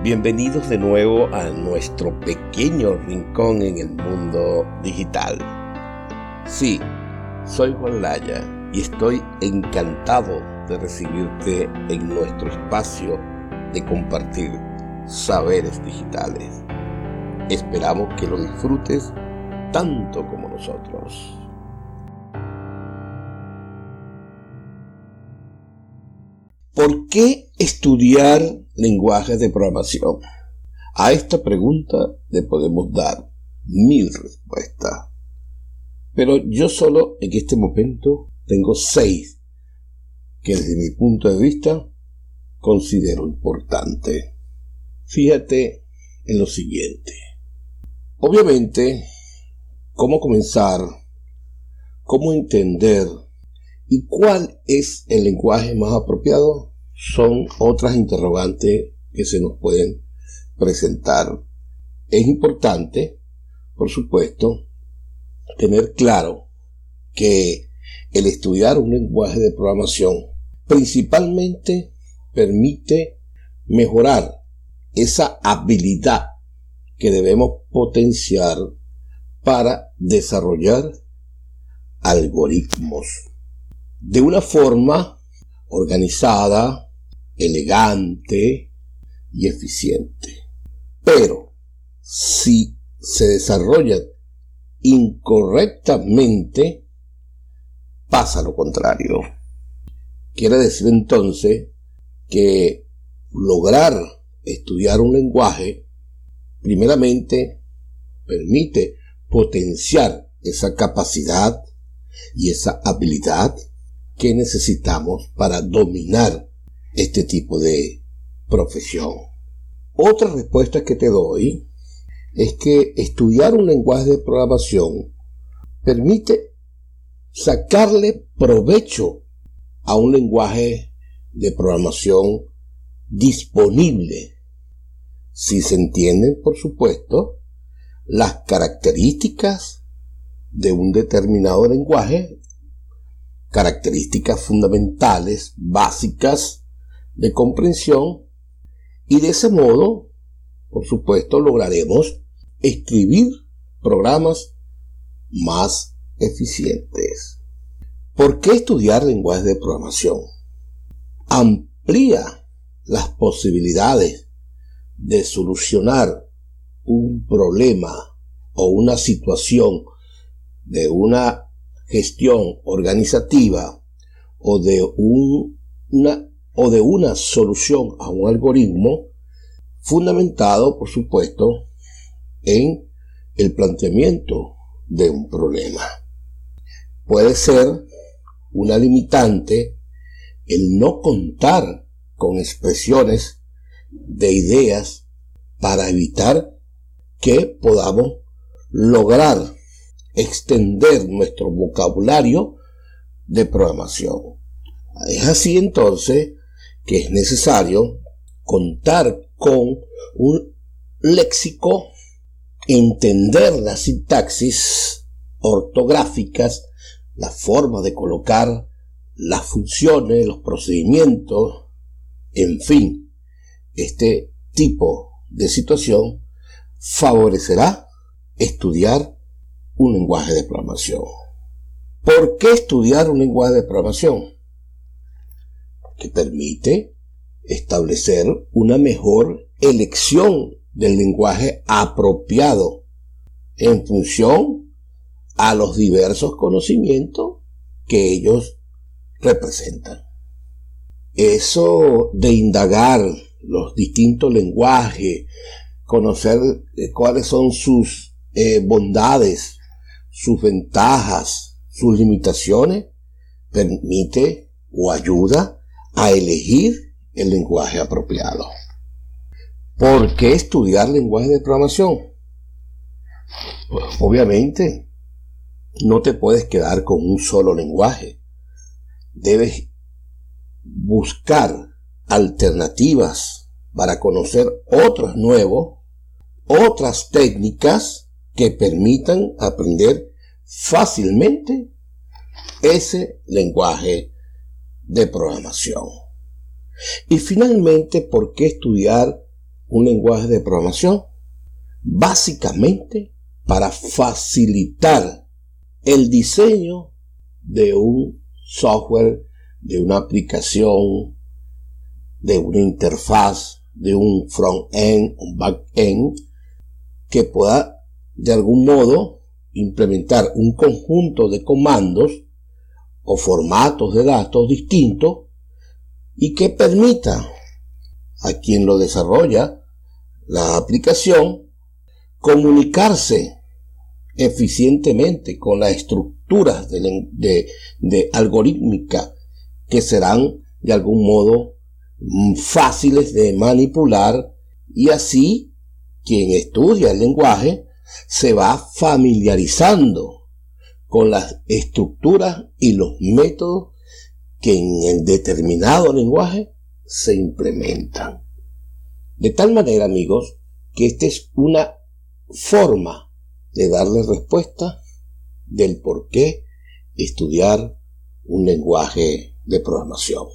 Bienvenidos de nuevo a nuestro pequeño rincón en el mundo digital. Sí, soy Juan Laya y estoy encantado de recibirte en nuestro espacio de compartir saberes digitales. Esperamos que lo disfrutes tanto como nosotros. ¿Por qué estudiar lenguajes de programación? A esta pregunta le podemos dar mil respuestas. Pero yo solo en este momento tengo seis que desde mi punto de vista considero importante. Fíjate en lo siguiente. Obviamente, cómo comenzar, cómo entender y cuál es el lenguaje más apropiado son otras interrogantes que se nos pueden presentar. Es importante, por supuesto, tener claro que el estudiar un lenguaje de programación principalmente permite mejorar esa habilidad que debemos potenciar para desarrollar algoritmos de una forma organizada, elegante y eficiente. Pero si se desarrolla incorrectamente, pasa lo contrario. Quiere decir entonces que lograr estudiar un lenguaje, primeramente, permite potenciar esa capacidad y esa habilidad que necesitamos para dominar este tipo de profesión. Otra respuesta que te doy es que estudiar un lenguaje de programación permite sacarle provecho a un lenguaje de programación disponible, si se entienden, por supuesto, las características de un determinado lenguaje, características fundamentales, básicas, de comprensión y de ese modo, por supuesto, lograremos escribir programas más eficientes. ¿Por qué estudiar lenguaje de programación? Amplía las posibilidades de solucionar un problema o una situación de una gestión organizativa o de una o de una solución a un algoritmo fundamentado, por supuesto, en el planteamiento de un problema. Puede ser una limitante el no contar con expresiones de ideas para evitar que podamos lograr extender nuestro vocabulario de programación. Es así entonces que es necesario contar con un léxico, entender las sintaxis ortográficas, la forma de colocar las funciones, los procedimientos, en fin, este tipo de situación favorecerá estudiar un lenguaje de programación. ¿Por qué estudiar un lenguaje de programación? Que permite establecer una mejor elección del lenguaje apropiado en función a los diversos conocimientos que ellos representan. Eso de indagar los distintos lenguajes, conocer eh, cuáles son sus eh, bondades, sus ventajas, sus limitaciones, permite o ayuda a elegir el lenguaje apropiado. ¿Por qué estudiar lenguaje de programación? Pues, obviamente, no te puedes quedar con un solo lenguaje. Debes buscar alternativas para conocer otros nuevos, otras técnicas que permitan aprender fácilmente ese lenguaje de programación. Y finalmente, ¿por qué estudiar un lenguaje de programación? Básicamente para facilitar el diseño de un software, de una aplicación, de una interfaz, de un front-end, un back-end, que pueda de algún modo implementar un conjunto de comandos o formatos de datos distintos y que permita a quien lo desarrolla la aplicación comunicarse eficientemente con las estructuras de, de, algorítmica que serán de algún modo mm, fáciles de manipular y así quien estudia el lenguaje se va familiarizando con las estructuras y los métodos que en el determinado lenguaje se implementan. De tal manera, amigos, que esta es una forma de darle respuesta del por qué estudiar un lenguaje de programación.